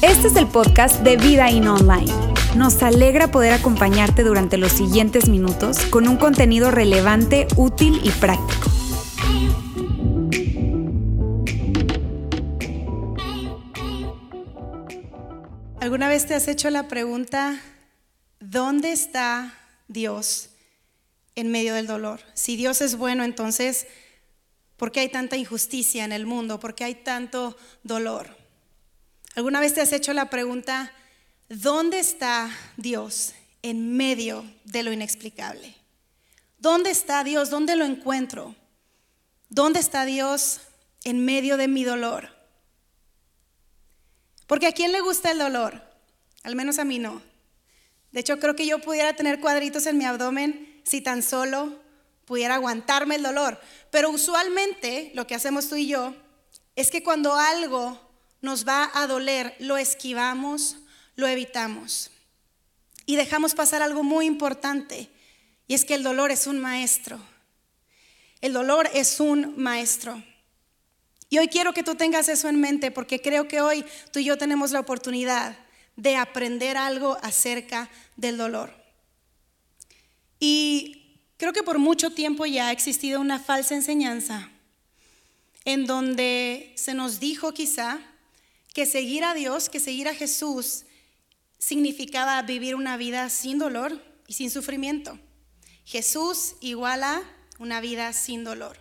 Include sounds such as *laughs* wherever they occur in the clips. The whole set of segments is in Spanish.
Este es el podcast de Vida In Online. Nos alegra poder acompañarte durante los siguientes minutos con un contenido relevante, útil y práctico. ¿Alguna vez te has hecho la pregunta, ¿dónde está Dios en medio del dolor? Si Dios es bueno, entonces, ¿por qué hay tanta injusticia en el mundo? ¿Por qué hay tanto dolor? ¿Alguna vez te has hecho la pregunta, ¿dónde está Dios en medio de lo inexplicable? ¿Dónde está Dios? ¿Dónde lo encuentro? ¿Dónde está Dios en medio de mi dolor? Porque a quién le gusta el dolor? Al menos a mí no. De hecho, creo que yo pudiera tener cuadritos en mi abdomen si tan solo pudiera aguantarme el dolor. Pero usualmente lo que hacemos tú y yo es que cuando algo nos va a doler, lo esquivamos, lo evitamos. Y dejamos pasar algo muy importante, y es que el dolor es un maestro. El dolor es un maestro. Y hoy quiero que tú tengas eso en mente porque creo que hoy tú y yo tenemos la oportunidad de aprender algo acerca del dolor. Y creo que por mucho tiempo ya ha existido una falsa enseñanza en donde se nos dijo quizá que seguir a Dios, que seguir a Jesús, significaba vivir una vida sin dolor y sin sufrimiento. Jesús igual a una vida sin dolor.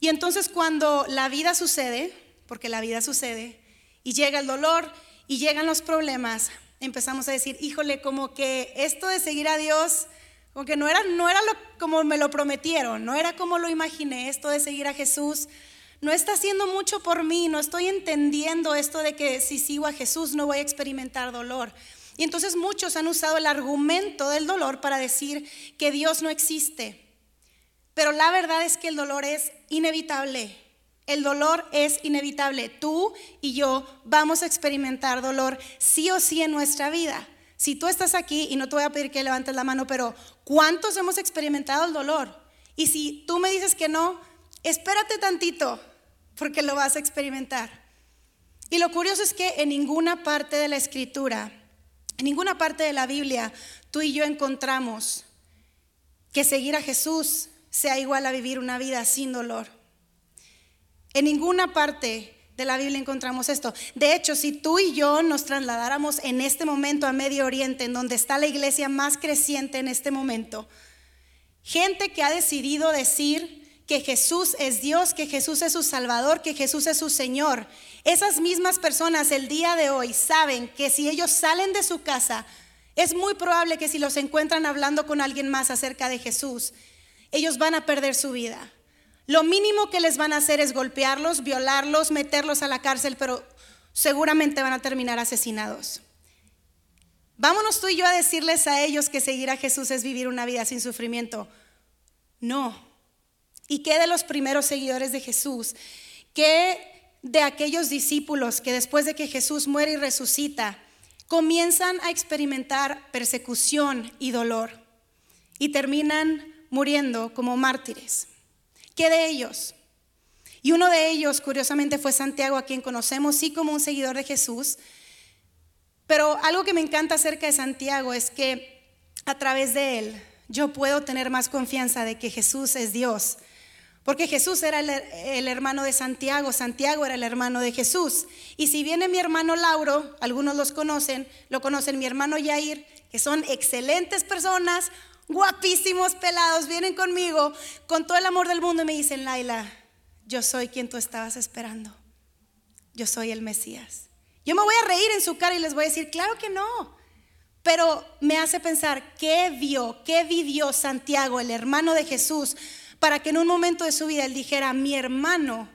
Y entonces cuando la vida sucede, porque la vida sucede, y llega el dolor y llegan los problemas, empezamos a decir, híjole, como que esto de seguir a Dios, como no era, no era como me lo prometieron, no era como lo imaginé, esto de seguir a Jesús, no está haciendo mucho por mí, no estoy entendiendo esto de que si sigo a Jesús no voy a experimentar dolor. Y entonces muchos han usado el argumento del dolor para decir que Dios no existe. Pero la verdad es que el dolor es inevitable. El dolor es inevitable. Tú y yo vamos a experimentar dolor sí o sí en nuestra vida. Si tú estás aquí, y no te voy a pedir que levantes la mano, pero ¿cuántos hemos experimentado el dolor? Y si tú me dices que no, espérate tantito, porque lo vas a experimentar. Y lo curioso es que en ninguna parte de la escritura, en ninguna parte de la Biblia, tú y yo encontramos que seguir a Jesús sea igual a vivir una vida sin dolor. En ninguna parte de la Biblia encontramos esto. De hecho, si tú y yo nos trasladáramos en este momento a Medio Oriente, en donde está la iglesia más creciente en este momento, gente que ha decidido decir, que Jesús es Dios, que Jesús es su Salvador, que Jesús es su Señor. Esas mismas personas el día de hoy saben que si ellos salen de su casa, es muy probable que si los encuentran hablando con alguien más acerca de Jesús, ellos van a perder su vida. Lo mínimo que les van a hacer es golpearlos, violarlos, meterlos a la cárcel, pero seguramente van a terminar asesinados. Vámonos tú y yo a decirles a ellos que seguir a Jesús es vivir una vida sin sufrimiento. No, ¿Y qué de los primeros seguidores de Jesús? ¿Qué de aquellos discípulos que después de que Jesús muere y resucita, comienzan a experimentar persecución y dolor y terminan muriendo como mártires? ¿Qué de ellos? Y uno de ellos, curiosamente, fue Santiago, a quien conocemos sí como un seguidor de Jesús. Pero algo que me encanta acerca de Santiago es que a través de él yo puedo tener más confianza de que Jesús es Dios porque Jesús era el, hermano de Santiago, Santiago era el hermano de Jesús. Y si viene mi hermano Lauro, algunos los conocen, lo conocen mi hermano Yair, que son excelentes personas, guapísimos, pelados, vienen conmigo con todo el amor del mundo y me dicen, Laila, yo soy quien tú estabas esperando. Yo soy el Mesías. Yo me voy a reír en su cara y les voy a decir, claro que no. Pero me hace pensar, ¿qué vio, qué vivió Santiago, el hermano de Jesús? para que en un momento de su vida él dijera, mi hermano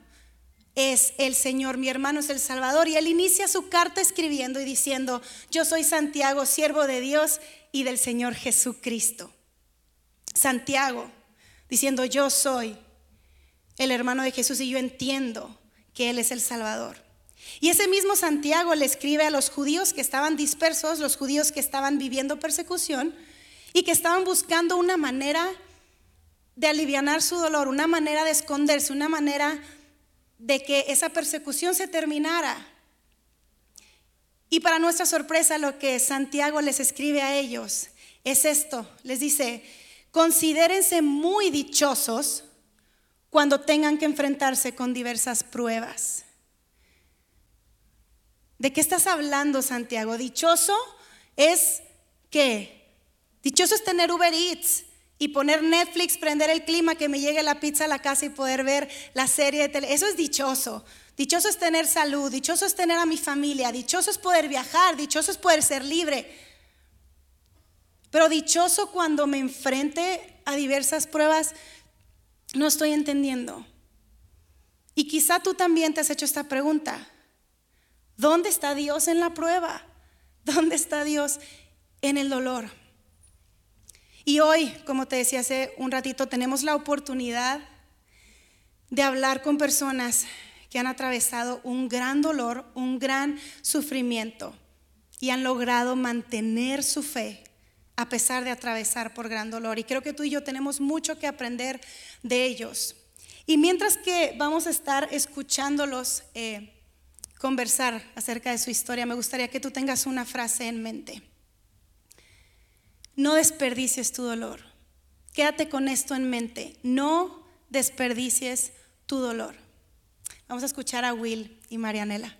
es el Señor, mi hermano es el Salvador. Y él inicia su carta escribiendo y diciendo, yo soy Santiago, siervo de Dios y del Señor Jesucristo. Santiago, diciendo, yo soy el hermano de Jesús y yo entiendo que Él es el Salvador. Y ese mismo Santiago le escribe a los judíos que estaban dispersos, los judíos que estaban viviendo persecución y que estaban buscando una manera de aliviar su dolor, una manera de esconderse, una manera de que esa persecución se terminara. Y para nuestra sorpresa, lo que Santiago les escribe a ellos es esto. Les dice, considérense muy dichosos cuando tengan que enfrentarse con diversas pruebas. ¿De qué estás hablando, Santiago? Dichoso es que, dichoso es tener Uber Eats y poner Netflix, prender el clima, que me llegue la pizza a la casa y poder ver la serie de tele. Eso es dichoso. Dichoso es tener salud, dichoso es tener a mi familia, dichoso es poder viajar, dichoso es poder ser libre. Pero dichoso cuando me enfrente a diversas pruebas, no estoy entendiendo. Y quizá tú también te has hecho esta pregunta. ¿Dónde está Dios en la prueba? ¿Dónde está Dios en el dolor? Y hoy, como te decía hace un ratito, tenemos la oportunidad de hablar con personas que han atravesado un gran dolor, un gran sufrimiento y han logrado mantener su fe a pesar de atravesar por gran dolor. Y creo que tú y yo tenemos mucho que aprender de ellos. Y mientras que vamos a estar escuchándolos eh, conversar acerca de su historia, me gustaría que tú tengas una frase en mente. No desperdicies tu dolor. Quédate con esto en mente. No desperdicies tu dolor. Vamos a escuchar a Will y Marianela.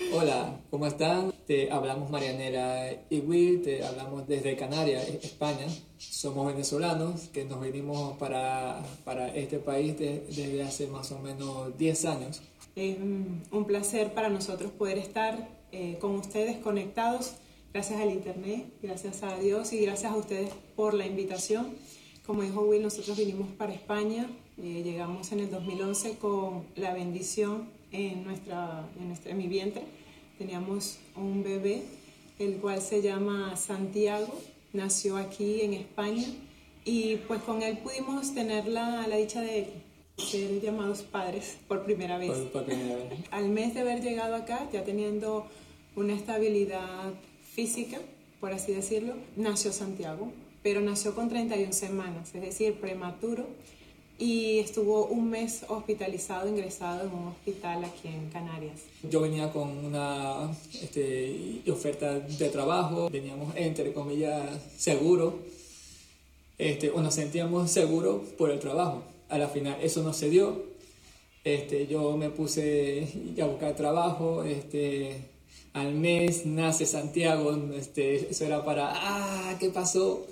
Hola, ¿cómo están? Te hablamos Marianela y Will, te hablamos desde Canarias, España. Somos venezolanos que nos venimos para, para este país desde hace más o menos 10 años. Es un placer para nosotros poder estar eh, con ustedes conectados gracias al Internet, gracias a Dios y gracias a ustedes por la invitación. Como dijo Will, nosotros vinimos para España, eh, llegamos en el 2011 con la bendición en, nuestra, en, nuestra, en mi vientre. Teníamos un bebé, el cual se llama Santiago, nació aquí en España y pues con él pudimos tener la, la dicha de ser llamados padres por primera vez. Por, por primera vez. *laughs* Al mes de haber llegado acá, ya teniendo una estabilidad física, por así decirlo, nació Santiago, pero nació con 31 semanas, es decir, prematuro, y estuvo un mes hospitalizado, ingresado en un hospital aquí en Canarias. Yo venía con una este, oferta de trabajo, veníamos entre comillas seguros, este, o nos sentíamos seguros por el trabajo. A la final eso no se dio. Este, yo me puse a buscar trabajo, este, al mes nace Santiago, este, eso era para, ah, ¿qué pasó?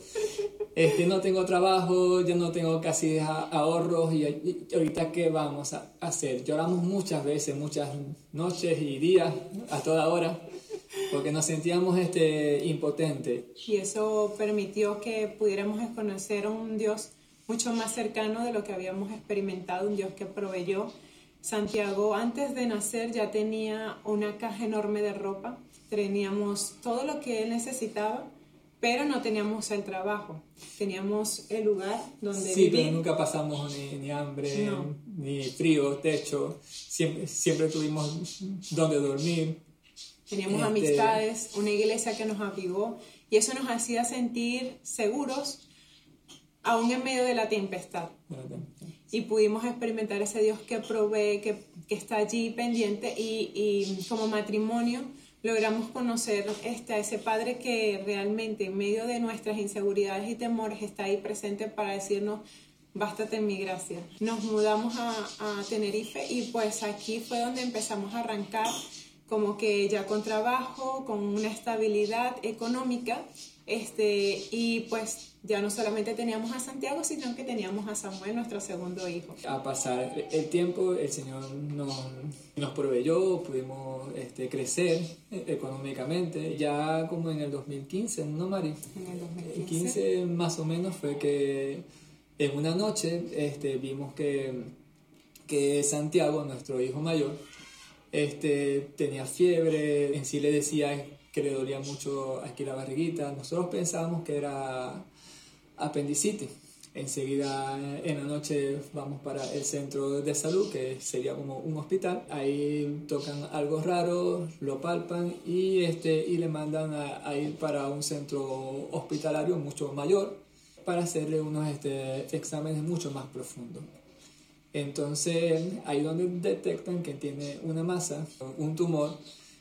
Este, no tengo trabajo, yo no tengo casi ahorros y, ahorita qué vamos a hacer. Lloramos muchas veces, muchas noches y días, a toda hora, porque nos sentíamos este, impotentes. Y eso permitió que pudiéramos conocer a un Dios mucho más cercano de lo que habíamos experimentado, un Dios que proveyó Santiago antes de nacer ya tenía una caja enorme de ropa, teníamos todo lo que él necesitaba, pero no teníamos el trabajo, teníamos el lugar donde sí, vivir. pero nunca pasamos ni, hambre, ni frío, techo, siempre, siempre tuvimos donde dormir. Teníamos este, amistades, una iglesia que nos avivó y eso nos hacía sentir seguros aún en medio de la tempestad. Y pudimos experimentar ese Dios que provee, que, que está allí pendiente y, y, como matrimonio logramos conocer este, a ese Padre que realmente en medio de nuestras inseguridades y temores está ahí presente para decirnos, bástate en mi gracia. Nos mudamos a, a Tenerife y pues aquí fue donde empezamos a arrancar como que ya con trabajo, con una estabilidad económica, este, y pues ya no solamente teníamos a Santiago, sino que teníamos a Samuel, nuestro segundo hijo. A pasar el tiempo, el Señor nos, nos proveyó, pudimos este, crecer económicamente. Ya como en el 2015, ¿no, Mari? En el 2015. más o menos fue que en una noche este, vimos que, que Santiago, nuestro hijo mayor, este, tenía fiebre, en sí le decía que le dolía mucho aquí la barriguita. Nosotros pensábamos que era apendicitis. Enseguida en la noche vamos para el centro de salud, que sería como un hospital. Ahí tocan algo raro, lo palpan y, este, y le mandan a, ir para un centro hospitalario mucho mayor. para hacerle unos este, exámenes mucho más profundos. Entonces, ahí donde detectan que tiene una masa, un tumor,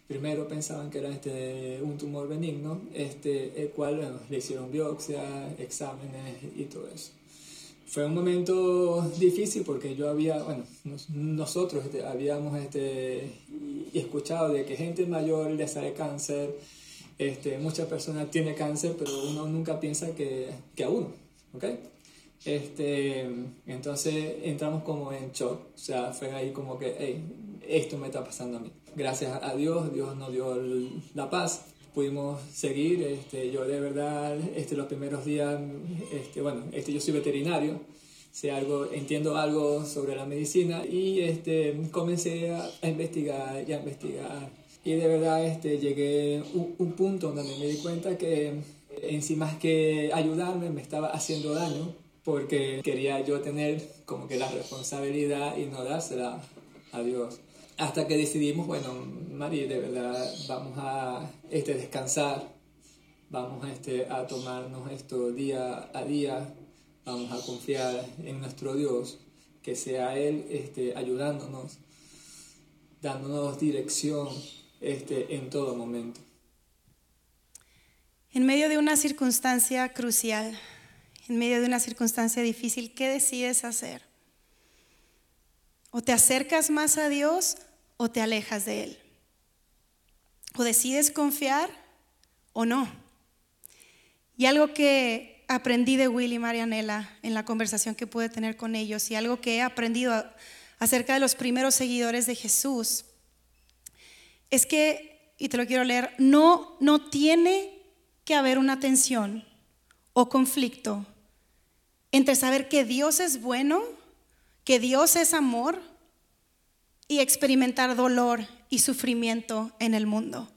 primero pensaban que era este, un tumor benigno, este, el cual le hicieron biopsia, exámenes y todo eso. Fue un momento difícil porque yo había, bueno, nosotros este, habíamos este, escuchado de que gente mayor le sale cáncer, este, muchas personas tienen cáncer, pero uno nunca piensa que, que a uno, ¿ok? Este, entonces entramos como en shock, o sea, fue ahí como que, hey, esto me está pasando a mí. Gracias a Dios, Dios nos dio la paz, pudimos seguir, este, yo de verdad, este, los primeros días, este, bueno, este, yo soy veterinario, sé algo, entiendo algo sobre la medicina y este, comencé a, investigar y a investigar. Y de verdad este, llegué a un, un punto donde me di cuenta que en sí más que ayudarme me estaba haciendo daño porque quería yo tener como que la responsabilidad y no dársela a Dios hasta que decidimos, bueno, Mari, de verdad vamos a este, descansar, vamos este, a tomarnos esto día a día, vamos a confiar en nuestro Dios, que sea Él este, ayudándonos, dándonos dirección este, en todo momento. En medio de una circunstancia crucial, en medio de una circunstancia difícil, ¿qué decides hacer? O te acercas más a Dios o te alejas de Él. O decides confiar o no. Y algo que aprendí de Will y Marianela en la conversación que pude tener con ellos y algo que he aprendido acerca de los primeros seguidores de Jesús es que, y te lo quiero leer, no, no tiene que haber una tensión o conflicto entre saber que Dios es bueno, que Dios es amor, y experimentar dolor y sufrimiento en el mundo.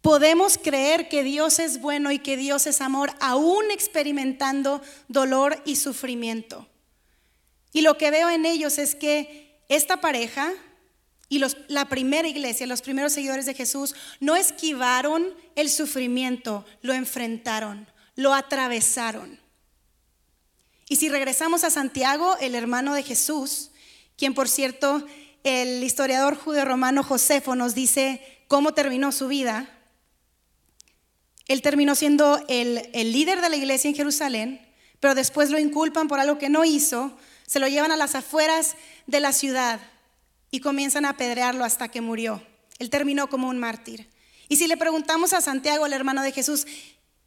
Podemos creer que Dios es bueno y que Dios es amor, aún experimentando dolor y sufrimiento. Y lo que veo en ellos es que esta pareja y la primera iglesia, los primeros seguidores de Jesús, no esquivaron el sufrimiento, lo enfrentaron, lo atravesaron. Y si regresamos a Santiago, el hermano de Jesús, quien por cierto el historiador judeo-romano Josefo nos dice cómo terminó su vida. Él terminó siendo el, el líder de la iglesia en Jerusalén, pero después lo inculpan por algo que no hizo, se lo llevan a las afueras de la ciudad y comienzan a apedrearlo hasta que murió. Él terminó como un mártir. Y si le preguntamos a Santiago, el hermano de Jesús,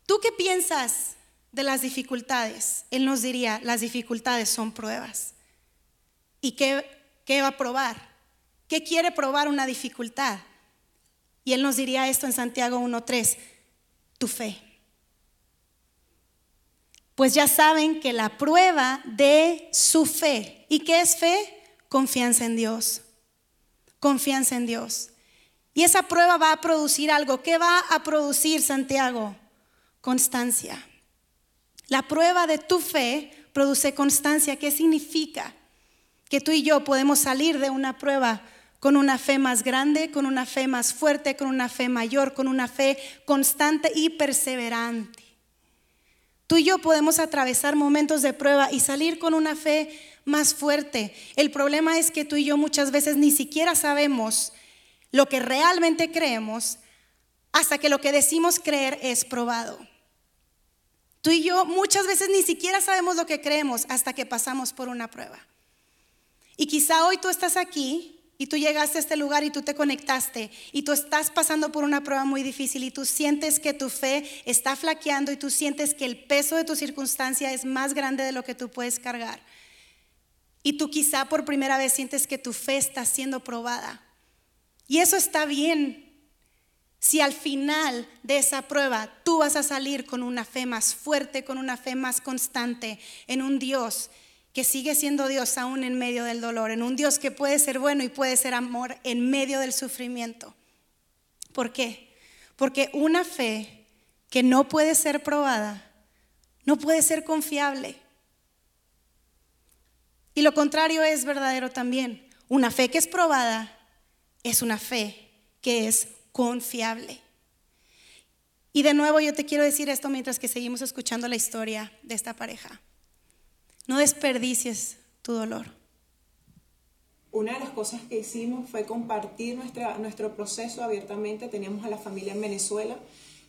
¿tú qué piensas de las dificultades? Él nos diría, las dificultades son pruebas. ¿Y qué, qué va a probar? ¿Qué quiere probar una dificultad? Y él nos diría esto en Santiago 1.3, tu fe. Pues ya saben que la prueba de su fe, ¿y qué es fe? Confianza en Dios. Confianza en Dios. Y esa prueba va a producir algo. ¿Qué va a producir Santiago? Constancia. La prueba de tu fe produce constancia. ¿Qué significa? que tú y yo podemos salir de una prueba con una fe más grande, con una fe más fuerte, con una fe mayor, con una fe constante y perseverante. Tú y yo podemos atravesar momentos de prueba y salir con una fe más fuerte. El problema es que tú y yo muchas veces ni siquiera sabemos lo que realmente creemos hasta que lo que decimos creer es probado. Tú y yo muchas veces ni siquiera sabemos lo que creemos hasta que pasamos por una prueba. Y quizá hoy tú estás aquí y tú llegaste a este lugar y tú te conectaste y tú estás pasando por una prueba muy difícil y tú sientes que tu fe está flaqueando y tú sientes que el peso de tu circunstancia es más grande de lo que tú puedes cargar. Y tú quizá por primera vez sientes que tu fe está siendo probada. Y eso está bien. Si al final de esa prueba tú vas a salir con una fe más fuerte, con una fe más constante en un Dios que sigue siendo Dios aún en medio del dolor, en un Dios que puede ser bueno y puede ser amor en medio del sufrimiento. ¿Por qué? Porque una fe que no puede ser probada, no puede ser confiable. Y lo contrario es verdadero también. Una fe que es probada es una fe que es confiable. Y de nuevo yo te quiero decir esto mientras que seguimos escuchando la historia de esta pareja. No desperdicies tu dolor. Una de las cosas que hicimos fue compartir nuestra, nuestro proceso abiertamente. Teníamos a la familia en Venezuela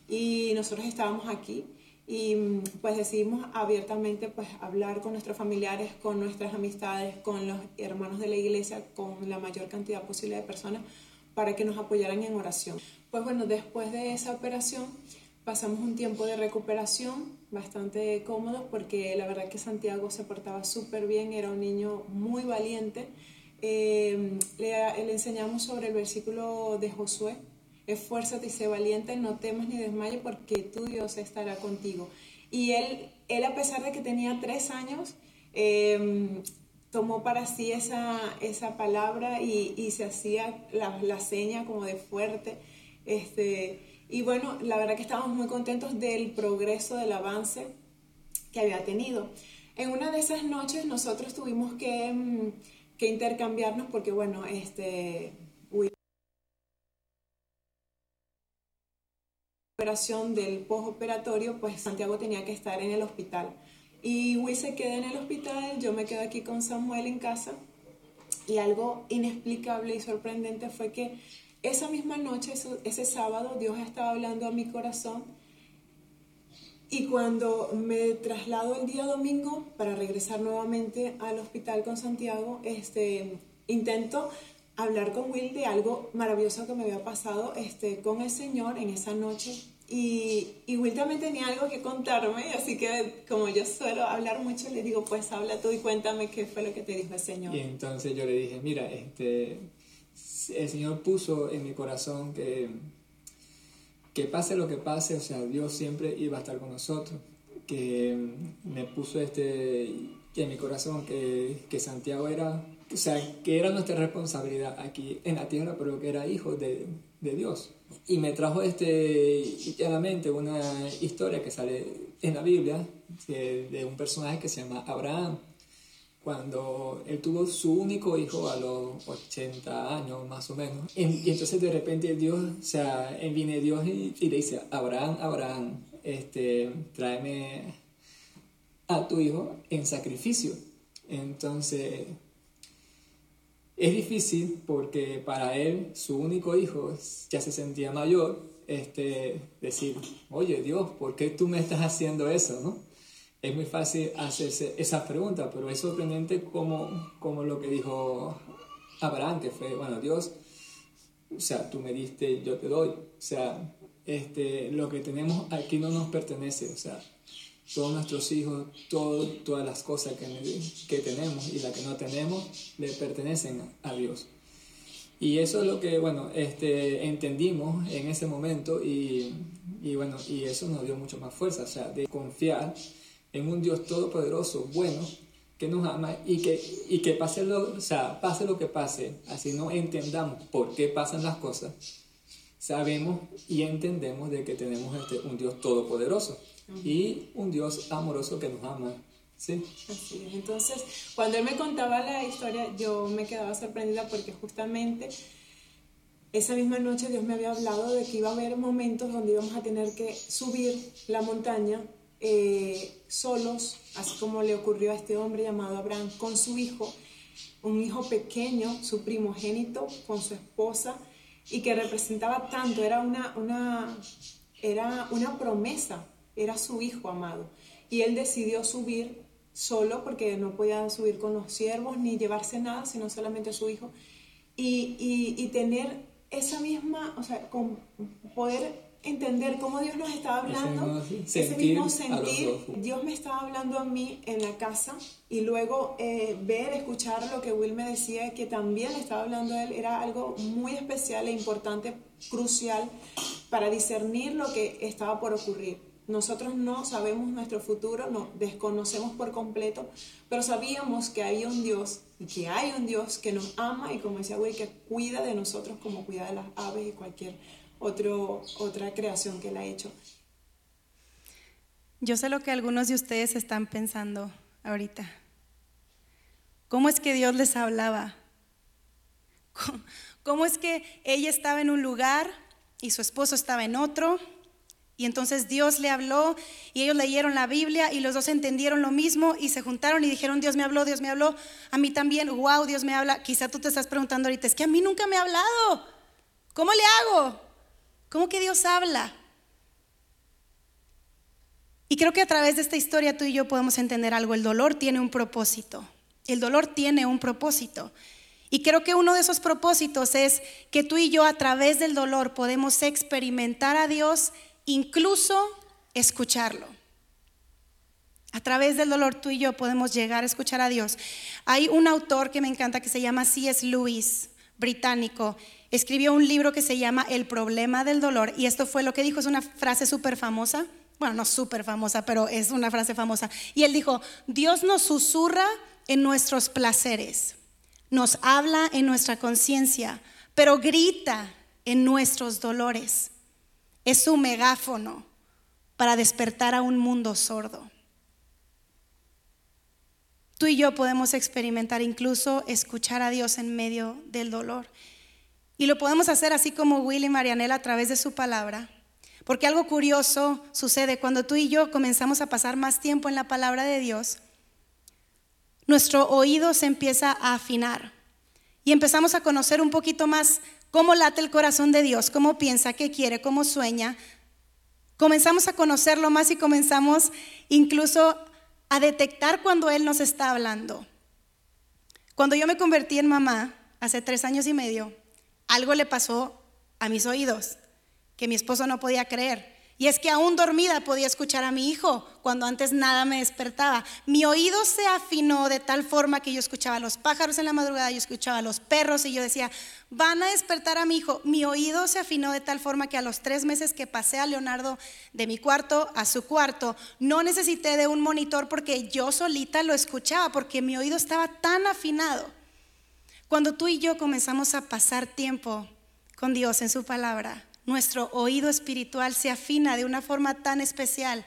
y nosotros estábamos aquí y pues decidimos abiertamente pues hablar con nuestros familiares, con nuestras amistades, con los hermanos de la iglesia, con la mayor cantidad posible de personas para que nos apoyaran en oración. Pues bueno, después de esa operación pasamos un tiempo de recuperación bastante cómodo porque la verdad que Santiago se portaba súper bien, era un niño muy valiente. Eh, le, enseñamos sobre el versículo de Josué, esfuérzate y sé valiente, no temas ni desmayes porque tu Dios estará contigo. Y él, él a pesar de que tenía tres años, eh, tomó para sí esa, esa palabra y, y se hacía la, la, seña como de fuerte. Este, y bueno, la verdad que estábamos muy contentos del progreso, del avance que había tenido. En una de esas noches nosotros tuvimos que, mm, que intercambiarnos porque, bueno, este, operación del postoperatorio, pues Santiago tenía que estar en el hospital. Y Will se queda en el hospital, yo me quedo aquí con Samuel en casa. Y algo inexplicable y sorprendente fue que esa misma noche, ese sábado, Dios estaba hablando a mi corazón. Y cuando me traslado el día domingo para regresar nuevamente al hospital con Santiago, este, intento hablar con Will de algo maravilloso que me había pasado este, con el Señor en esa noche. Y, y Will también tenía algo que contarme, así que como yo suelo hablar mucho, le digo, pues habla tú y cuéntame qué fue lo que te dijo el Señor. Y entonces yo le dije, mira, este, el Señor puso en mi corazón que, que pase lo que pase, o sea, Dios siempre iba a estar con nosotros. Que me puso este, en mi corazón que, que Santiago era, o sea, que era nuestra responsabilidad aquí en la tierra, pero que era hijo de, de Dios. Y me trajo este, llanamente una historia que sale en la Biblia de, de un personaje que se llama Abraham cuando él tuvo su único hijo a los 80 años más o menos. Y, entonces de repente Dios, o sea, viene Dios y, le dice, Abraham, Abraham, este, tráeme a tu hijo en sacrificio. Entonces es difícil porque para él, su único hijo, ya se sentía mayor, este, decir, oye Dios, ¿por qué tú me estás haciendo eso? ¿no? es muy fácil hacerse esa pregunta, pero es sorprendente como, como lo que dijo Abraham, que fue, bueno, Dios, o sea, tú me diste, yo te doy. O sea, este, lo que tenemos aquí no nos pertenece, o sea, todos nuestros hijos, todas las cosas que, que tenemos y las que no tenemos, le pertenecen a Dios. Y eso es lo que, bueno, este, entendimos en ese momento y, y, bueno, y eso nos dio mucho más fuerza, o sea, de confiar en un Dios todopoderoso, bueno, que nos ama y que, y que pase, lo, sea, pase lo que pase, así no entendamos por qué pasan las cosas, sabemos y entendemos de que tenemos este, un Dios todopoderoso y un Dios amoroso que nos ama. Sí. Así es. Entonces, cuando él me contaba la historia, yo me quedaba sorprendida porque justamente esa misma noche Dios me había hablado de que iba a haber momentos donde íbamos a tener que subir la montaña eh, solos, así como le ocurrió a este hombre llamado Abraham con su hijo, un hijo pequeño, su primogénito, con su esposa, y que representaba tanto, era una, una, era una promesa, era su hijo amado. Y él decidió subir solo porque no podía subir con los siervos ni llevarse nada, sino solamente a su hijo. Y, y, y tener esa misma, o sea, con poder entender cómo Dios nos estaba hablando, ese mismo sentir, Dios me estaba hablando a mí en la casa y luego eh, ver, escuchar lo que Will me decía, que también estaba hablando a él, era algo muy especial e importante, crucial para discernir lo que estaba por ocurrir. Nosotros no sabemos nuestro futuro, no desconocemos por completo, pero sabíamos que había un Dios y que hay un Dios que nos ama y como decía Will, que cuida de nosotros como cuida de las aves y cualquier otra creación que él ha hecho. Yo sé lo que algunos de ustedes están pensando ahorita. ¿Cómo es que Dios les hablaba? *laughs* ¿Cómo es que ella estaba en un lugar y su esposo estaba en otro? Y entonces Dios le habló y ellos leyeron la Biblia y los dos entendieron lo mismo y se juntaron y dijeron, Dios me habló, Dios me habló, a mí también, wow, Dios me habla. Quizá tú te estás preguntando ahorita, es que a mí nunca me ha hablado. ¿Cómo le hago? ¿Cómo que Dios habla? Y creo que a través de esta historia tú y yo podemos entender algo. El dolor tiene un propósito. El dolor tiene un propósito. Y creo que uno de esos propósitos es que tú y yo a través del dolor podemos experimentar a Dios, incluso escucharlo. A través del dolor tú y yo podemos llegar a escuchar a Dios. Hay un autor que me encanta que se llama C.S. Lewis, británico. Escribió un libro que se llama El problema del dolor y esto fue lo que dijo, es una frase súper famosa bueno, no súper famosa, pero es una frase famosa. Y él dijo, Dios nos susurra en nuestros placeres, nos habla en nuestra conciencia, pero grita en nuestros dolores. Es su megáfono para despertar a un mundo sordo. Tú y yo podemos experimentar incluso escuchar a Dios en medio del dolor. Y lo podemos hacer así como Will y Marianela a través de su palabra porque algo curioso sucede cuando tú y yo comenzamos a pasar más tiempo en la palabra de Dios. Nuestro oído se empieza a afinar y empezamos a conocer un poquito más cómo late el corazón de Dios, cómo piensa, qué quiere, cómo sueña. Comenzamos a conocerlo más y comenzamos incluso a detectar cuando Él nos está hablando. Cuando yo me convertí en mamá, hace tres años y medio, algo le pasó a mis oídos que mi esposo no podía creer. Y es que aún dormida podía escuchar a mi hijo cuando antes nada me despertaba. Mi oído se afinó de tal forma que yo escuchaba a los pájaros en la madrugada, yo escuchaba a los perros y yo decía, van a despertar a mi hijo. Mi oído se afinó de tal forma que a los tres meses que pasé a Leonardo de mi cuarto a su cuarto, no necesité de un monitor porque yo solita lo escuchaba, porque mi oído estaba tan afinado. Cuando tú y yo comenzamos a pasar tiempo con Dios en su palabra, nuestro oído espiritual se afina de una forma tan especial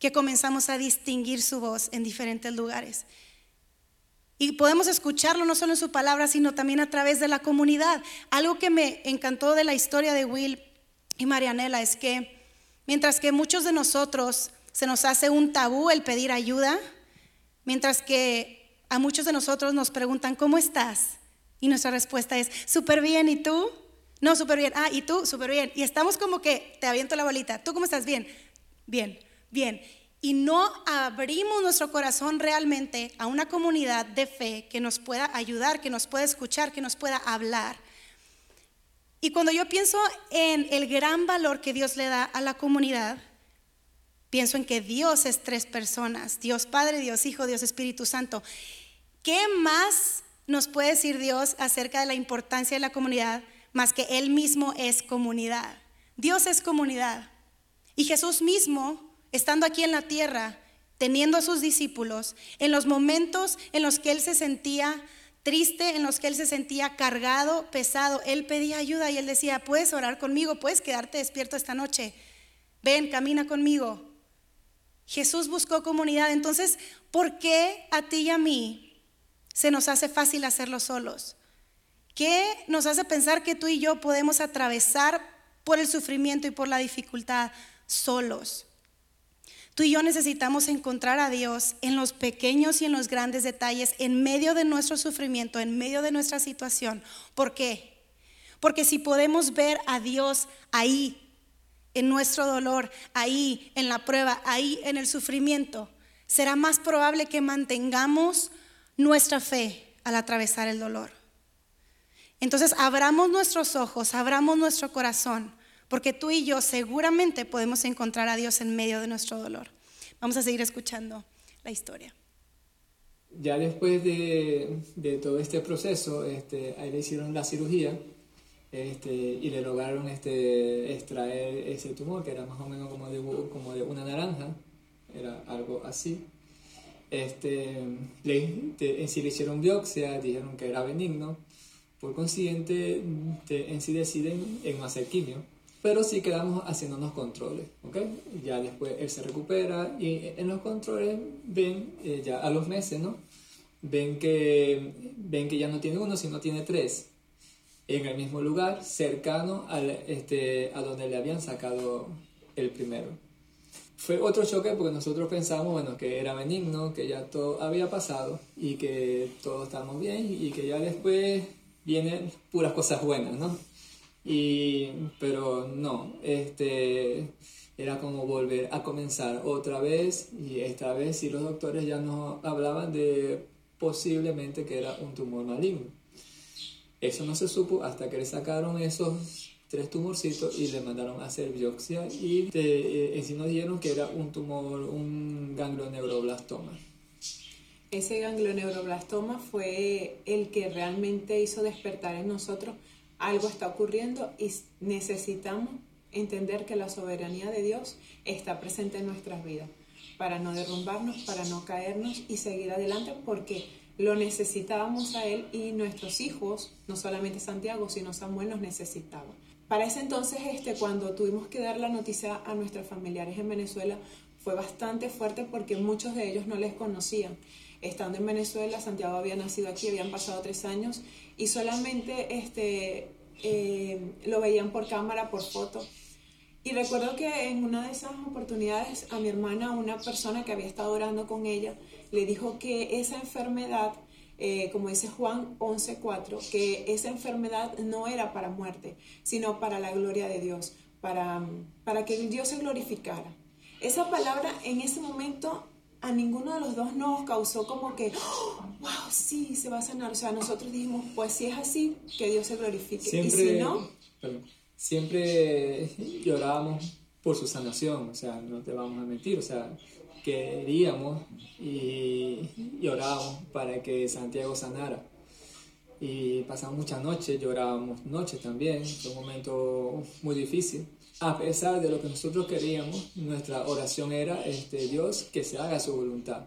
que comenzamos a distinguir su voz en diferentes lugares. Y podemos escucharlo no solo en su palabra, sino también a través de la comunidad. Algo que me encantó de la historia de Will y Marianela es que mientras que muchos de nosotros se nos hace un tabú el pedir ayuda, mientras que a muchos de nosotros nos preguntan, ¿cómo estás? Y nuestra respuesta es, súper bien, ¿y tú? No, súper bien. Ah, ¿y tú? Súper bien. Y estamos como que te aviento la bolita. ¿Tú cómo estás? Bien. Bien, bien. Y no abrimos nuestro corazón realmente a una comunidad de fe que nos pueda ayudar, que nos pueda escuchar, que nos pueda hablar. Y cuando yo pienso en el gran valor que Dios le da a la comunidad, pienso en que Dios es tres personas, Dios Padre, Dios Hijo, Dios Espíritu Santo. ¿Qué más nos puede decir Dios acerca de la importancia de la comunidad? Más que Él mismo es comunidad. Dios es comunidad. Y Jesús mismo, estando aquí en la tierra, teniendo a sus discípulos, en los momentos en los que Él se sentía triste, en los que Él se sentía cargado, pesado, Él pedía ayuda y Él decía, puedes orar conmigo, puedes quedarte despierto esta noche, ven, camina conmigo. Jesús buscó comunidad, entonces, ¿por qué a ti y a mí se nos hace fácil hacerlo solos? ¿Qué nos hace pensar que tú y yo podemos atravesar por el sufrimiento y por la dificultad solos? Tú y yo necesitamos encontrar a Dios en los pequeños y en los grandes detalles, en medio de nuestro sufrimiento, en medio de nuestra situación. ¿Por qué? Porque si podemos ver a Dios ahí, en nuestro dolor, ahí, en la prueba, ahí, en el sufrimiento, será más probable que mantengamos nuestra fe al atravesar el dolor. Entonces, abramos nuestros ojos, abramos nuestro corazón, porque tú y yo seguramente podemos encontrar a Dios en medio de nuestro dolor. Vamos a seguir escuchando la historia. Ya después de, todo este proceso, este, ahí le hicieron la cirugía este, y le lograron este, extraer ese tumor, que era más o menos como de, como de una naranja, era algo así. Este, le, en sí le hicieron biopsia, dijeron que era benigno por consiguiente, en sí deciden en no hacer quimio, pero sí quedamos haciendo unos controles, ¿ok? Ya después él se recupera y en los controles ven, eh, ya a los meses, ¿no? Ven que, ven que ya no tiene uno, sino tiene tres, en el mismo lugar, cercano al, este, a donde le habían sacado el primero. Fue otro choque porque nosotros pensamos, bueno, que era benigno, que ya todo había pasado y que todos estamos bien y que ya después vienen puras cosas buenas, ¿no? Y, pero no, este, era como volver a comenzar otra vez y esta vez sí los doctores ya nos hablaban de posiblemente que era un tumor maligno. Eso no se supo hasta que le sacaron esos tres tumorcitos y le mandaron a hacer biopsia y de, eh, sí nos dijeron que era un tumor, un ganglioneuroblastoma. Ese ganglioneuroblastoma fue el que realmente hizo despertar en nosotros algo está ocurriendo y necesitamos entender que la soberanía de Dios está presente en nuestras vidas para no derrumbarnos, para no caernos y seguir adelante porque lo necesitábamos a Él y nuestros hijos, no solamente Santiago, sino Samuel nos necesitaba. Para ese entonces, este, cuando tuvimos que dar la noticia a nuestros familiares en Venezuela, fue bastante fuerte porque muchos de ellos no les conocían. Estando en Venezuela, Santiago había nacido aquí, habían pasado tres años y solamente este, eh, lo veían por cámara, por foto y recuerdo que en una de esas oportunidades a mi hermana, una persona que había estado orando con ella, le dijo que esa enfermedad, eh, como dice Juan 11.4, que esa enfermedad no era para muerte, sino para la gloria de Dios, para, para que Dios se glorificara. Esa palabra en ese momento a ninguno de los dos nos causó como que, wow, sí, se va a sanar. O sea, nosotros dijimos, pues si es así, que Dios se glorifique. Siempre, y si no, siempre llorábamos por su sanación, o sea, no te vamos a mentir, o sea, queríamos y llorábamos para que Santiago sanara. Y pasamos muchas noches, llorábamos noches también, fue un momento muy difícil. A pesar de lo que nosotros queríamos, nuestra oración era, este, Dios, que se haga su voluntad.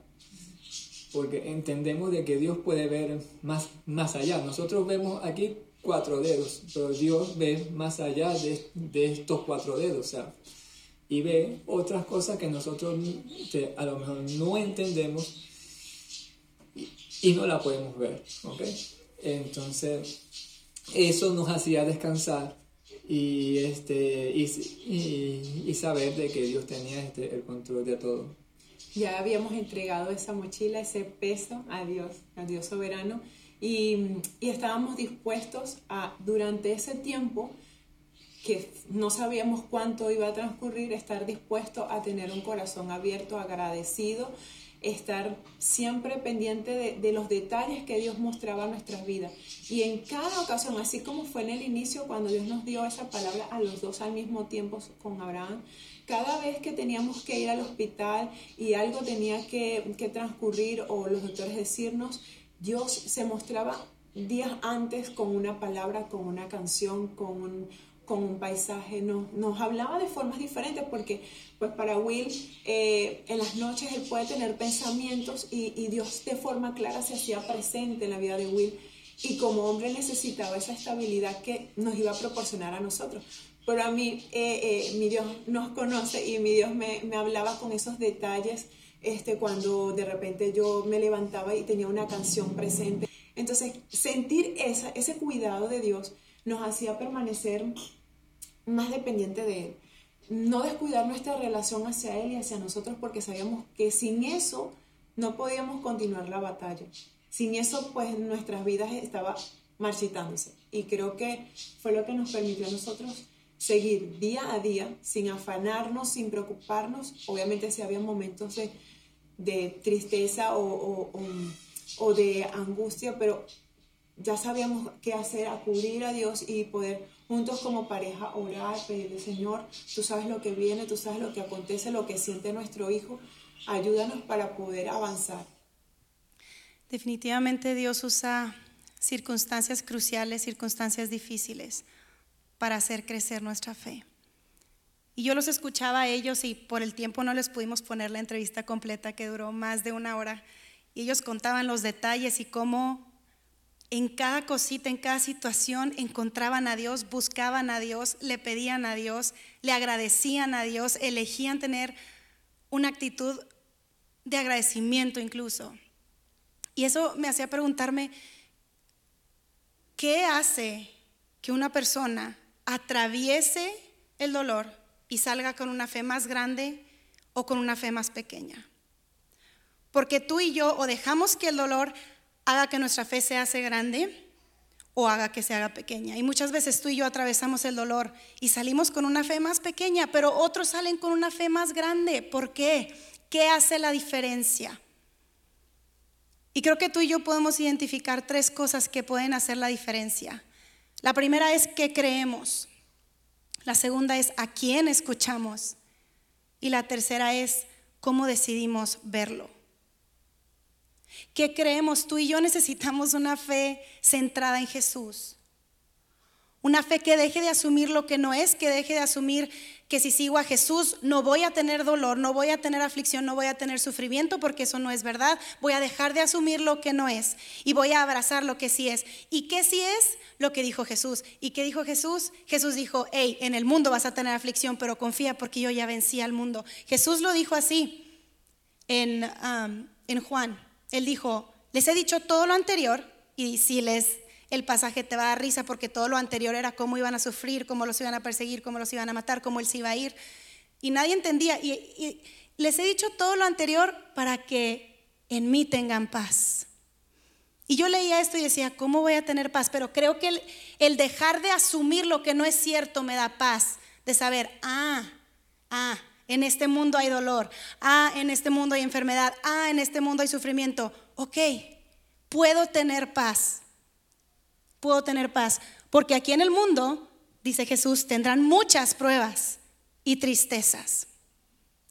Porque entendemos de que Dios puede ver más, más allá. Nosotros vemos aquí cuatro dedos, pero Dios ve más allá de, de estos cuatro dedos, y ve otras cosas que nosotros a lo mejor no entendemos y, no la podemos ver, ¿ok? Entonces, eso nos hacía descansar y, este, y, y, saber de que Dios tenía este, el control de todo. Ya habíamos entregado esa mochila, ese peso a Dios, a Dios soberano y, estábamos dispuestos a, durante ese tiempo, que no sabíamos cuánto iba a transcurrir, estar dispuestos a tener un corazón abierto, agradecido, estar siempre pendiente de, los detalles que Dios mostraba en nuestras vidas. Y en cada ocasión, así como fue en el inicio, cuando Dios nos dio esa palabra a los dos al mismo tiempo con Abraham, cada vez que teníamos que ir al hospital y algo tenía que, que transcurrir o los doctores decirnos, Dios se mostraba días antes con una palabra, con una canción, con un, con un paisaje, nos, nos, hablaba de formas diferentes porque pues para Will eh, en las noches él puede tener pensamientos y, y, Dios de forma clara se hacía presente en la vida de Will y como hombre necesitaba esa estabilidad que nos iba a proporcionar a nosotros. Pero a mí eh, eh, mi Dios nos conoce y mi Dios me, me hablaba con esos detalles este, cuando de repente yo me levantaba y tenía una canción presente. Entonces, sentir esa, ese cuidado de Dios nos hacía permanecer más dependiente de Él. No descuidar nuestra relación hacia Él y hacia nosotros porque sabíamos que sin eso no podíamos continuar la batalla. Sin eso, pues nuestras vidas estaban marchitándose. Y creo que fue lo que nos permitió a nosotros seguir día a día sin afanarnos, sin preocuparnos. Obviamente si había momentos de tristeza o, de angustia, pero ya sabíamos qué hacer, acudir a Dios y poder juntos como pareja orar, pedirle, Señor, tú sabes lo que viene, tú sabes lo que acontece, lo que siente nuestro hijo, ayúdanos para poder avanzar. Definitivamente Dios usa circunstancias cruciales, circunstancias difíciles para hacer crecer nuestra fe. Y yo los escuchaba a ellos y por el tiempo no les pudimos poner la entrevista completa que duró más de una hora. Y ellos contaban los detalles y cómo en cada cosita, en cada situación encontraban a Dios, buscaban a Dios, le pedían a Dios, le agradecían a Dios, elegían tener una actitud de agradecimiento incluso. Y eso me hacía preguntarme, ¿qué hace que una persona atraviese el dolor? y salga con una fe más grande o con una fe más pequeña. Porque tú y yo o dejamos que el dolor haga que nuestra fe se hace grande o haga que se haga pequeña. Y muchas veces tú y yo atravesamos el dolor y salimos con una fe más pequeña, pero otros salen con una fe más grande. ¿Por qué? ¿Qué hace la diferencia? Y creo que tú y yo podemos identificar tres cosas que pueden hacer la diferencia. La primera es qué creemos. La segunda es a quién escuchamos. Y la tercera es cómo decidimos verlo. ¿Qué creemos? Tú y yo necesitamos una fe centrada en Jesús. Una fe que deje de asumir lo que no es, que deje de asumir que si sigo a Jesús no voy a tener dolor, no voy a tener aflicción, no voy a tener sufrimiento, porque eso no es verdad. Voy a dejar de asumir lo que no es y voy a abrazar lo que sí es. ¿Y qué sí es? Lo que dijo Jesús. ¿Y qué dijo Jesús? Jesús dijo, hey, en el mundo vas a tener aflicción, pero confía porque yo ya vencí al mundo. Jesús lo dijo así en, um, en Juan. Él dijo, les he dicho todo lo anterior y si les el pasaje te va a dar risa porque todo lo anterior era cómo iban a sufrir, cómo los iban a perseguir, cómo los iban a matar, cómo él se iba a ir. Y nadie entendía. Y, les he dicho todo lo anterior para que en mí tengan paz. Y yo leía esto y decía, ¿cómo voy a tener paz? Pero creo que el, el dejar de asumir lo que no es cierto me da paz. De saber, ah, ah, en este mundo hay dolor. Ah, en este mundo hay enfermedad. Ah, en este mundo hay sufrimiento. Ok, puedo tener paz. Puedo tener paz. Porque aquí en el mundo, dice Jesús, tendrán muchas pruebas y tristezas.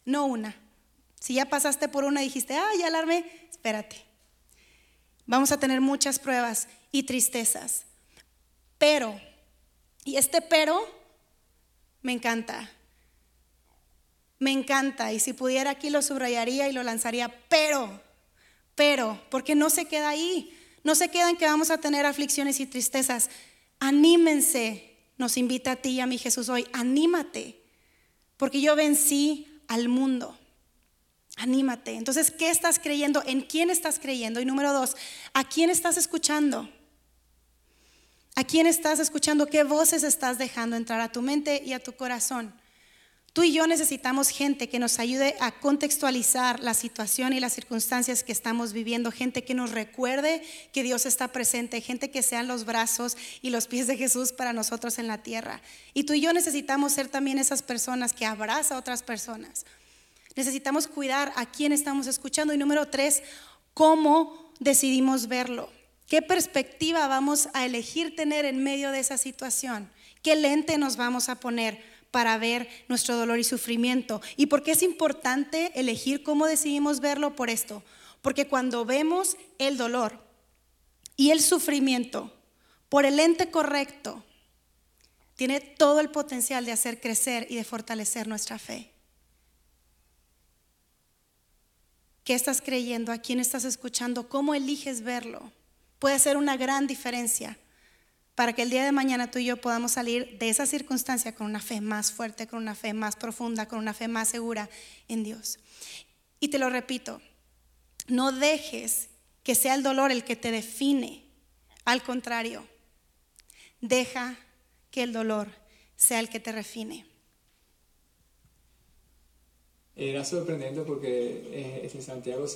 No una. Si ya pasaste por una y dijiste, ah, ya alarmé, espérate. Vamos a tener muchas pruebas y tristezas. Pero, y este pero me encanta me encanta y si pudiera aquí lo subrayaría y lo lanzaría, pero, pero, porque no se queda ahí, no se queda en que vamos a tener aflicciones y tristezas. Anímense, nos invita a ti y a mí Jesús hoy, anímate, porque yo vencí al mundo. Anímate. Entonces, ¿qué estás creyendo? ¿En quién estás creyendo? Y número dos, ¿a quién estás escuchando? ¿A quién estás escuchando? ¿Qué voces estás dejando entrar a tu mente y a tu corazón? Tú y yo necesitamos gente que nos ayude a contextualizar la situación y las circunstancias que estamos viviendo, gente que nos recuerde que Dios está presente, gente que sean los brazos y los pies de Jesús para nosotros en la tierra. Y tú y yo necesitamos ser también esas personas que abrazan a otras personas. Necesitamos cuidar a quién estamos escuchando. Y número tres, ¿cómo decidimos verlo? ¿Qué perspectiva vamos a elegir tener en medio de esa situación? ¿Qué lente nos vamos a poner? Para ver nuestro dolor y sufrimiento. ¿Y por qué es importante elegir cómo decidimos verlo? Por esto. Porque cuando vemos el dolor y el sufrimiento por el ente correcto, tiene todo el potencial de hacer crecer y de fortalecer nuestra fe. ¿Qué estás creyendo? ¿A quién estás escuchando? ¿Cómo eliges verlo? Puede hacer una gran diferencia para que el día de mañana tú y yo podamos salir de esa circunstancia con una fe más fuerte, con una fe más profunda, con una fe más segura en Dios. Y te lo repito, no dejes que sea el dolor el que te define. Al contrario, deja que el dolor sea el que te refine. Era sorprendente porque eh, este Santiago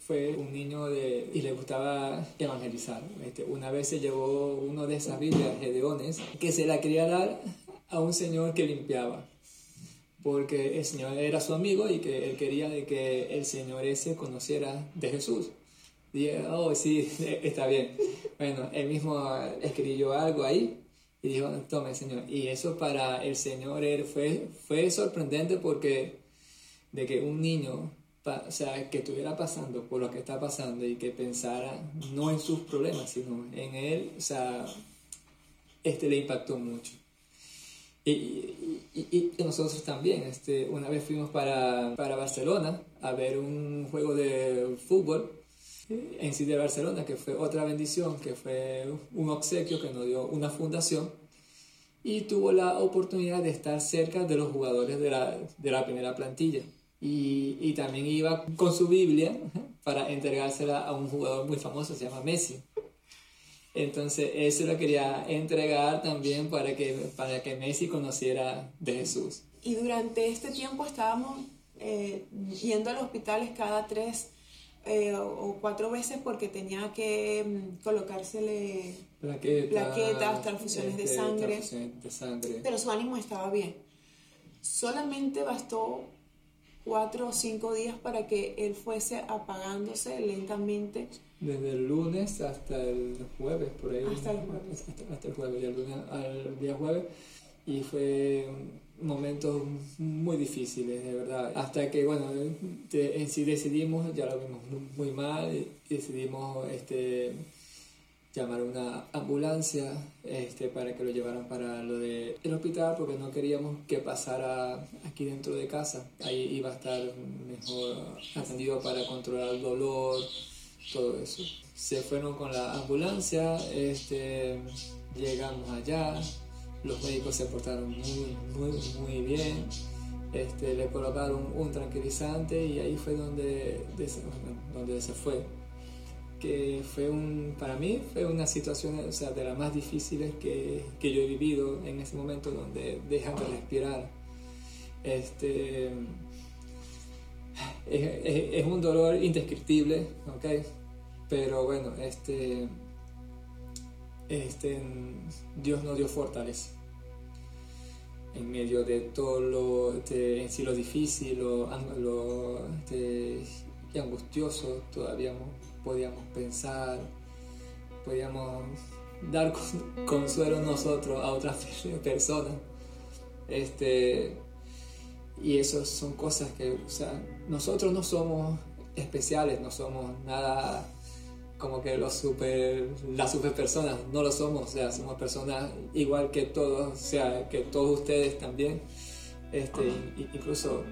fue un niño de, y le gustaba evangelizar. Este, una vez se llevó uno de esas Biblias, Gedeones, que se la quería dar a un señor que limpiaba, porque el señor era su amigo y que él quería de que el señor ese conociera de Jesús. Dije, oh, sí, *laughs* está bien. Bueno, él mismo escribió algo ahí y dijo, tome, señor. Y eso para el señor él fue, fue sorprendente porque de que un niño, o sea, que estuviera pasando por lo que está pasando y que pensara no en sus problemas, sino en él, o sea, este le impactó mucho. Y, y, y, nosotros también, este, una vez fuimos para, para, Barcelona a ver un juego de fútbol en sí de Barcelona, que fue otra bendición, que fue un obsequio que nos dio una fundación y tuvo la oportunidad de estar cerca de los jugadores de la, de la primera plantilla y, y, también iba con su Biblia para entregársela a un jugador muy famoso, se llama Messi. Entonces, eso lo quería entregar también para que, para que Messi conociera de Jesús. y durante este tiempo estábamos eh, yendo a los hospitales cada tres eh, o cuatro veces porque tenía que mm, colocársele plaquetas, transfusiones de, este, sangre, de sangre. Pero su ánimo estaba bien. Solamente bastó cuatro o cinco días para que él fuese apagándose lentamente. Desde el lunes hasta el jueves, por ahí. Hasta el jueves. Hasta, el jueves, del lunes al día jueves. Y fue momentos muy difíciles, de verdad. Hasta que, bueno, en sí decidimos, ya lo vimos muy mal, decidimos este, llamar una ambulancia este, para que lo llevaran para lo del el hospital, porque no queríamos que pasara aquí dentro de casa. Ahí iba a estar mejor atendido para controlar el dolor, todo eso. Se fueron con la ambulancia, este, llegamos allá, los médicos se portaron muy, muy, muy bien. Este, le colocaron un tranquilizante y ahí fue donde, donde se fue. Que fue un, para mí fue una situación o sea, de las más difíciles que, que yo he vivido en ese momento donde dejan de respirar. Este, es, un dolor indescriptible, ¿ok? Pero bueno, este, este, Dios nos dio fortaleza. En medio de todo lo, este, en lo difícil, lo, lo este, y angustioso, todavía podíamos pensar, podíamos dar *laughs* consuelo nosotros a otras *laughs* personas. Este, y eso son cosas que, o sea, nosotros no somos especiales, no somos nada como que los super, las super personas, no lo somos, o sea, somos personas igual que todos, o sea, que todos ustedes también, este, incluso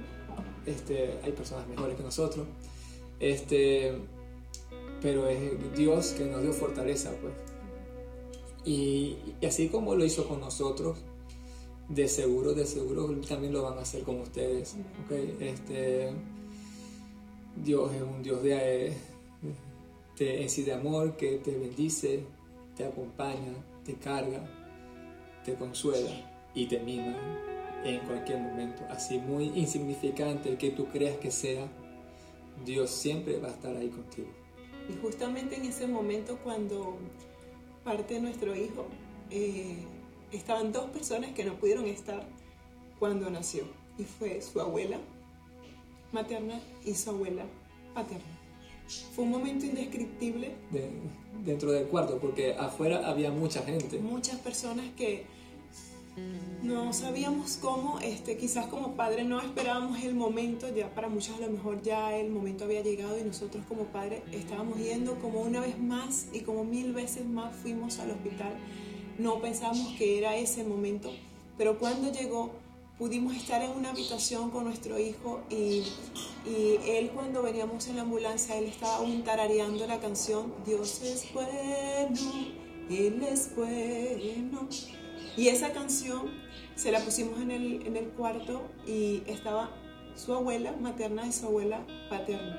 este, hay personas mejores que nosotros, este, pero es Dios que nos dio fortaleza, pues. Y, así como lo hizo con nosotros, de seguro, de seguro también lo van a hacer con ustedes, ¿okay? Este, Dios es un Dios de en sí de amor que te bendice, te acompaña, te carga, te consuela y te mima en cualquier momento. Así muy insignificante que tú creas que sea, Dios siempre va a estar ahí contigo. Y justamente en ese momento cuando parte nuestro hijo, eh, estaban dos personas que no pudieron estar cuando nació. Y fue su abuela materna y su abuela paterna. Fue un momento indescriptible. dentro del cuarto, porque afuera había mucha gente. Muchas personas que no sabíamos cómo, este, quizás como padre no esperábamos el momento, ya para muchos a lo mejor ya el momento había llegado y nosotros como padre estábamos yendo como una vez más y como mil veces más fuimos al hospital. No pensábamos que era ese momento, pero cuando llegó pudimos estar en una habitación con nuestro hijo y, y, él cuando veníamos en la ambulancia, él estaba aún tarareando la canción Dios es bueno, Él es bueno. Y esa canción se la pusimos en el, en el cuarto y estaba su abuela materna y su abuela paterna.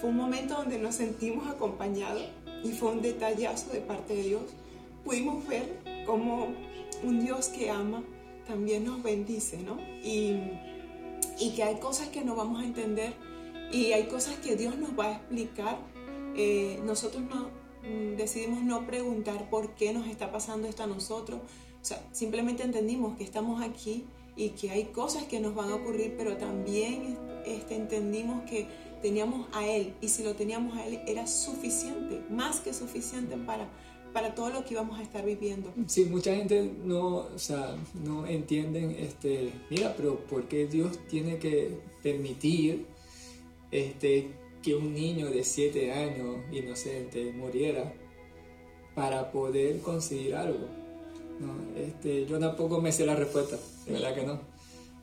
Fue un momento donde nos sentimos acompañados y fue un detallazo de parte de Dios. Pudimos ver como un Dios que ama también nos bendice, ¿no? Y, y, que hay cosas que no vamos a entender y hay cosas que Dios nos va a explicar. Eh, nosotros no decidimos no preguntar por qué nos está pasando esto a nosotros. O sea, simplemente entendimos que estamos aquí y que hay cosas que nos van a ocurrir, pero también este, entendimos que teníamos a Él y si lo teníamos a Él era suficiente, más que suficiente para para todo lo que íbamos a estar viviendo. Sí, mucha gente no, o sea, no entienden, este, mira, pero ¿por qué Dios tiene que permitir este, que un niño de 7 años inocente muriera para poder conseguir algo? No, este, yo tampoco me sé la respuesta, de verdad que no.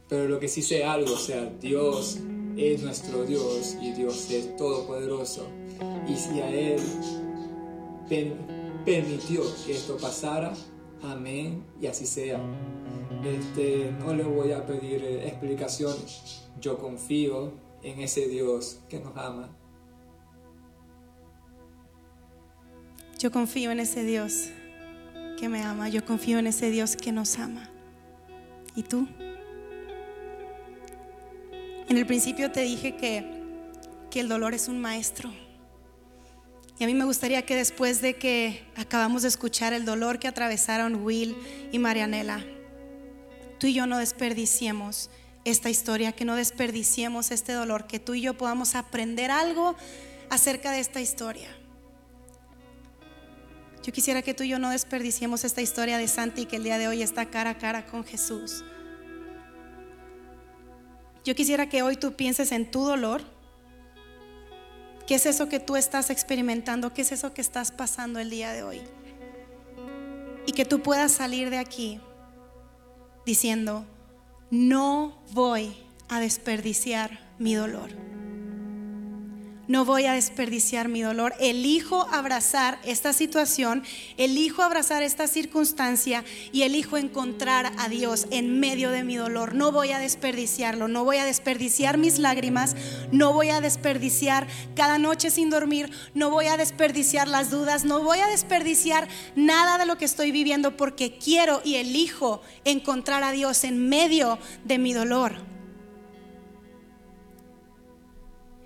Pero lo que sí sé algo, o sea, Dios es nuestro Dios y Dios es todopoderoso. Y si a Él permitió que esto pasara. Amén. Y así sea. Este, no le voy a pedir eh, explicaciones. Yo confío en ese Dios que nos ama. Yo confío en ese Dios que me ama. Yo confío en ese Dios que nos ama. ¿Y tú? En el principio te dije que, que el dolor es un maestro. Y a mí me gustaría que después de que acabamos de escuchar el dolor que atravesaron Will y Marianela, tú y yo no desperdiciemos esta historia, que no desperdiciemos este dolor, que tú y yo podamos aprender algo acerca de esta historia. Yo quisiera que tú y yo no desperdiciemos esta historia de Santi que el día de hoy está cara a cara con Jesús. Yo quisiera que hoy tú pienses en tu dolor. ¿Qué es eso que tú estás experimentando? ¿Qué es eso que estás pasando el día de hoy? Y que tú puedas salir de aquí diciendo, no voy a desperdiciar mi dolor. No voy a desperdiciar mi dolor. Elijo abrazar esta situación, elijo abrazar esta circunstancia y elijo encontrar a Dios en medio de mi dolor. No voy a desperdiciarlo, no voy a desperdiciar mis lágrimas, no voy a desperdiciar cada noche sin dormir, no voy a desperdiciar las dudas, no voy a desperdiciar nada de lo que estoy viviendo porque quiero y elijo encontrar a Dios en medio de mi dolor.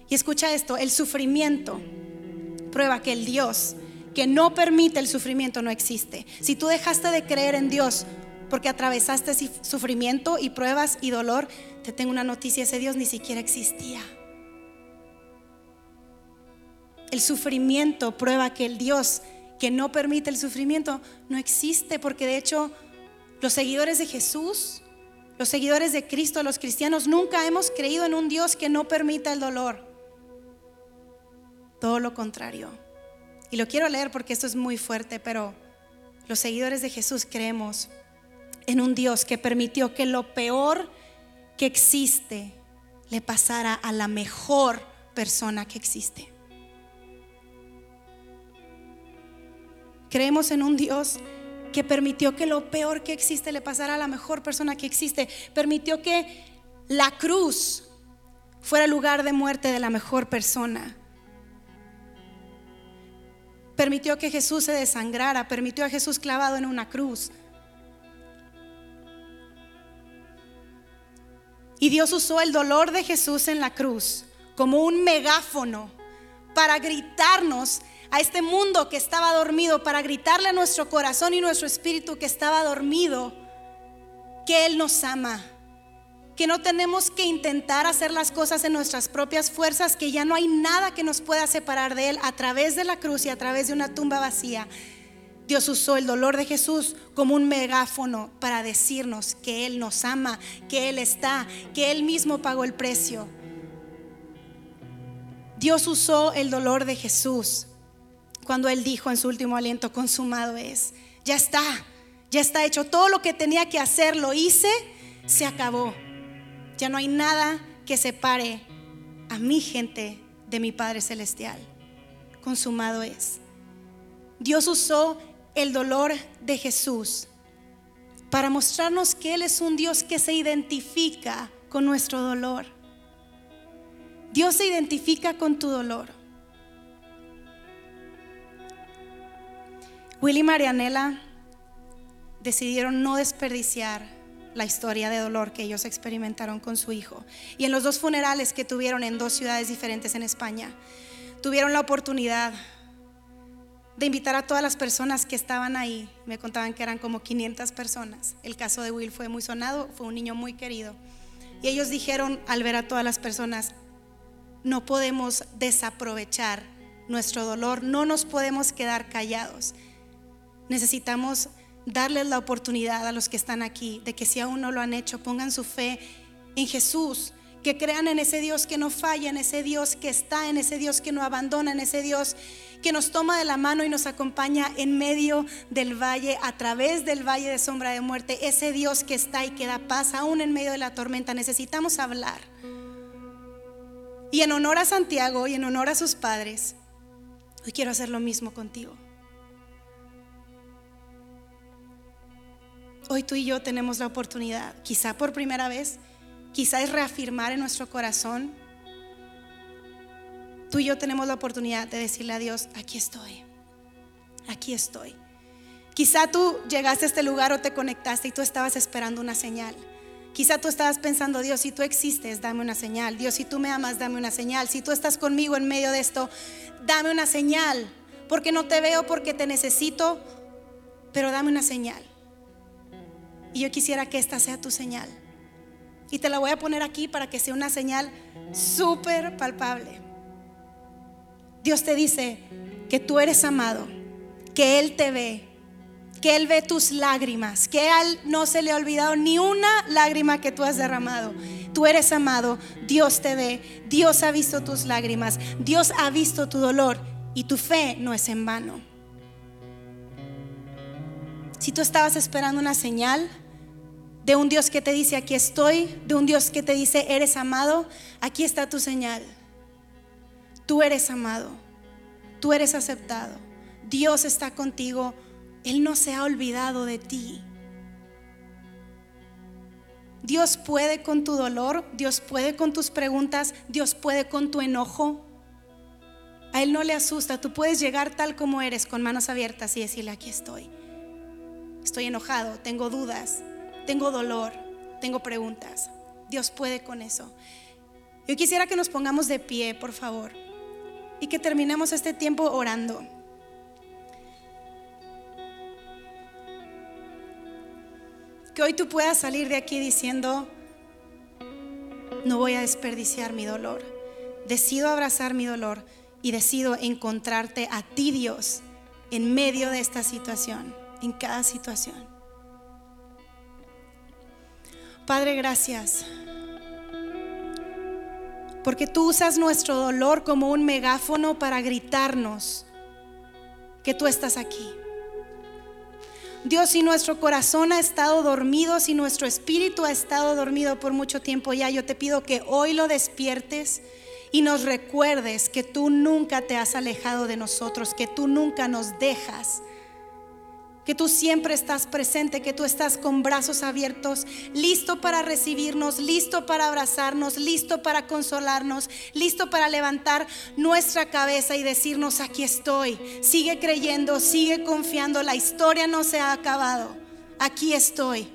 Y escucha esto, el sufrimiento prueba que el Dios que no permite el sufrimiento no existe. Si tú dejaste de creer en Dios porque atravesaste sufrimiento y pruebas y dolor, te tengo una noticia, ese Dios ni siquiera existía. El sufrimiento prueba que el Dios que no permite el sufrimiento no existe, porque de hecho los seguidores de Jesús, los seguidores de Cristo, los cristianos, nunca hemos creído en un Dios que no permita el dolor. Todo lo contrario. Y lo quiero leer porque esto es muy fuerte, pero los seguidores de Jesús creemos en un Dios que permitió que lo peor que existe le pasara a la mejor persona que existe. Creemos en un Dios que permitió que lo peor que existe le pasara a la mejor persona que existe. Permitió que la cruz fuera lugar de muerte de la mejor persona permitió que Jesús se desangrara, permitió a Jesús clavado en una cruz. Y Dios usó el dolor de Jesús en la cruz como un megáfono para gritarnos a este mundo que estaba dormido, para gritarle a nuestro corazón y nuestro espíritu que estaba dormido, que Él nos ama que no tenemos que intentar hacer las cosas en nuestras propias fuerzas, que ya no hay nada que nos pueda separar de Él a través de la cruz y a través de una tumba vacía. Dios usó el dolor de Jesús como un megáfono para decirnos que Él nos ama, que Él está, que Él mismo pagó el precio. Dios usó el dolor de Jesús cuando Él dijo en su último aliento, consumado es, ya está, ya está hecho, todo lo que tenía que hacer lo hice, se acabó. Ya no hay nada que separe a mi gente de mi Padre Celestial. Consumado es. Dios usó el dolor de Jesús para mostrarnos que Él es un Dios que se identifica con nuestro dolor. Dios se identifica con tu dolor. Willy y Marianela decidieron no desperdiciar la historia de dolor que ellos experimentaron con su hijo. Y en los dos funerales que tuvieron en dos ciudades diferentes en España, tuvieron la oportunidad de invitar a todas las personas que estaban ahí. Me contaban que eran como 500 personas. El caso de Will fue muy sonado, fue un niño muy querido. Y ellos dijeron al ver a todas las personas, no podemos desaprovechar nuestro dolor, no nos podemos quedar callados. Necesitamos darles la oportunidad a los que están aquí de que si aún no lo han hecho, pongan su fe en Jesús, que crean en ese Dios que no falla, en ese Dios que está, en ese Dios que no abandona, en ese Dios que nos toma de la mano y nos acompaña en medio del valle, a través del valle de sombra de muerte, ese Dios que está y que da paz aún en medio de la tormenta. Necesitamos hablar. Y en honor a Santiago y en honor a sus padres, hoy quiero hacer lo mismo contigo. Hoy tú y yo tenemos la oportunidad, quizá por primera vez, quizá es reafirmar en nuestro corazón. Tú y yo tenemos la oportunidad de decirle a Dios, aquí estoy, aquí estoy. Quizá tú llegaste a este lugar o te conectaste y tú estabas esperando una señal. Quizá tú estabas pensando, Dios, si tú existes, dame una señal. Dios, si tú me amas, dame una señal. Si tú estás conmigo en medio de esto, dame una señal. Porque no te veo, porque te necesito, pero dame una señal. Y yo quisiera que esta sea tu señal. Y te la voy a poner aquí para que sea una señal súper palpable. Dios te dice que tú eres amado, que Él te ve, que Él ve tus lágrimas, que a Él no se le ha olvidado ni una lágrima que tú has derramado. Tú eres amado, Dios te ve, Dios ha visto tus lágrimas, Dios ha visto tu dolor y tu fe no es en vano. Si tú estabas esperando una señal de un Dios que te dice, aquí estoy, de un Dios que te dice, eres amado, aquí está tu señal. Tú eres amado, tú eres aceptado, Dios está contigo él no se ha olvidado de ti. Dios puede con tu dolor, Dios puede con tus preguntas, Dios puede con tu enojo. A Él no le asusta, tú puedes llegar tal como eres, con manos abiertas y decirle, aquí estoy. Estoy enojado, tengo dudas, tengo dolor, tengo preguntas. Dios puede con eso. Yo quisiera que nos pongamos de pie, por favor, y que terminemos este tiempo orando. Que hoy tú puedas salir de aquí diciendo, no voy a desperdiciar mi dolor. Decido abrazar mi dolor y decido encontrarte a ti, Dios, en medio de esta situación, en cada situación. Padre, gracias. Porque tú usas nuestro dolor como un megáfono para gritarnos que tú estás aquí. Dios, si nuestro corazón ha estado dormido, si nuestro espíritu ha estado dormido por mucho tiempo ya, yo te pido que hoy lo despiertes y nos recuerdes que tú nunca te has alejado de nosotros, que tú nunca nos dejas que tú siempre estás presente, que tú estás con brazos abiertos, listo para recibirnos, listo para abrazarnos, listo para consolarnos, listo para levantar nuestra cabeza y decirnos, aquí estoy, sigue creyendo, sigue confiando, la historia no se ha acabado, aquí estoy.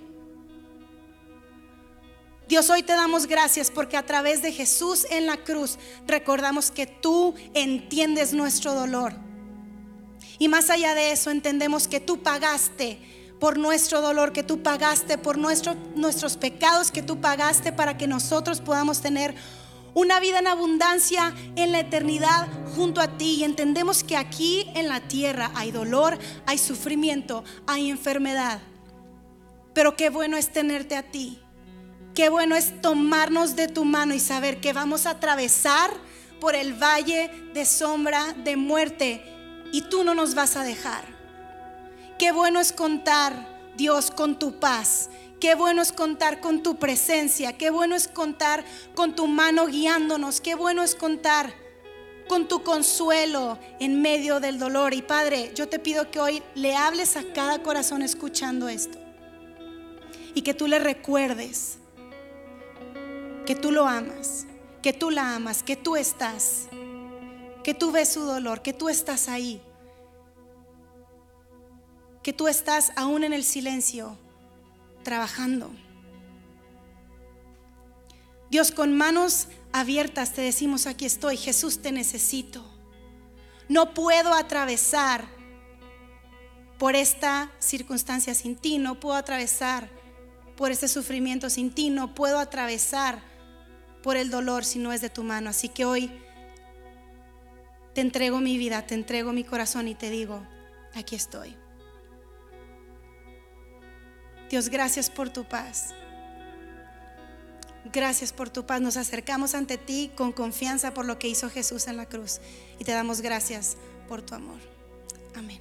Dios, hoy te damos gracias porque a través de Jesús en la cruz recordamos que tú entiendes nuestro dolor y más allá de eso, entendemos que tú pagaste por nuestro dolor, que tú pagaste por nuestros pecados, que tú pagaste para que nosotros podamos tener una vida en abundancia en la eternidad junto a ti. Y entendemos que aquí en la tierra hay dolor, hay sufrimiento, hay enfermedad. Pero qué bueno es tenerte a ti. Qué bueno es tomarnos de tu mano y saber que vamos a atravesar por el valle de sombra de muerte y tú no nos vas a dejar. Qué bueno es contar, Dios, con tu paz. Qué bueno es contar con tu presencia. Qué bueno es contar con tu mano guiándonos. Qué bueno es contar con tu consuelo en medio del dolor. Y Padre, yo te pido que hoy le hables a cada corazón escuchando esto. Y que tú le recuerdes que tú lo amas, que tú la amas, que tú estás que tú ves su dolor, que tú estás ahí, que tú estás aún en el silencio trabajando. Dios, con manos abiertas te decimos, aquí estoy, Jesús te necesito. No puedo atravesar por esta circunstancia sin ti, no puedo atravesar por este sufrimiento sin ti, no puedo atravesar por el dolor si no es de tu mano. Así que hoy te entrego mi vida, te entrego mi corazón y te digo, aquí estoy. Dios, gracias por tu paz. Gracias por tu paz. Nos acercamos ante ti con confianza por lo que hizo Jesús en la cruz. Y te damos gracias por tu amor. Amén.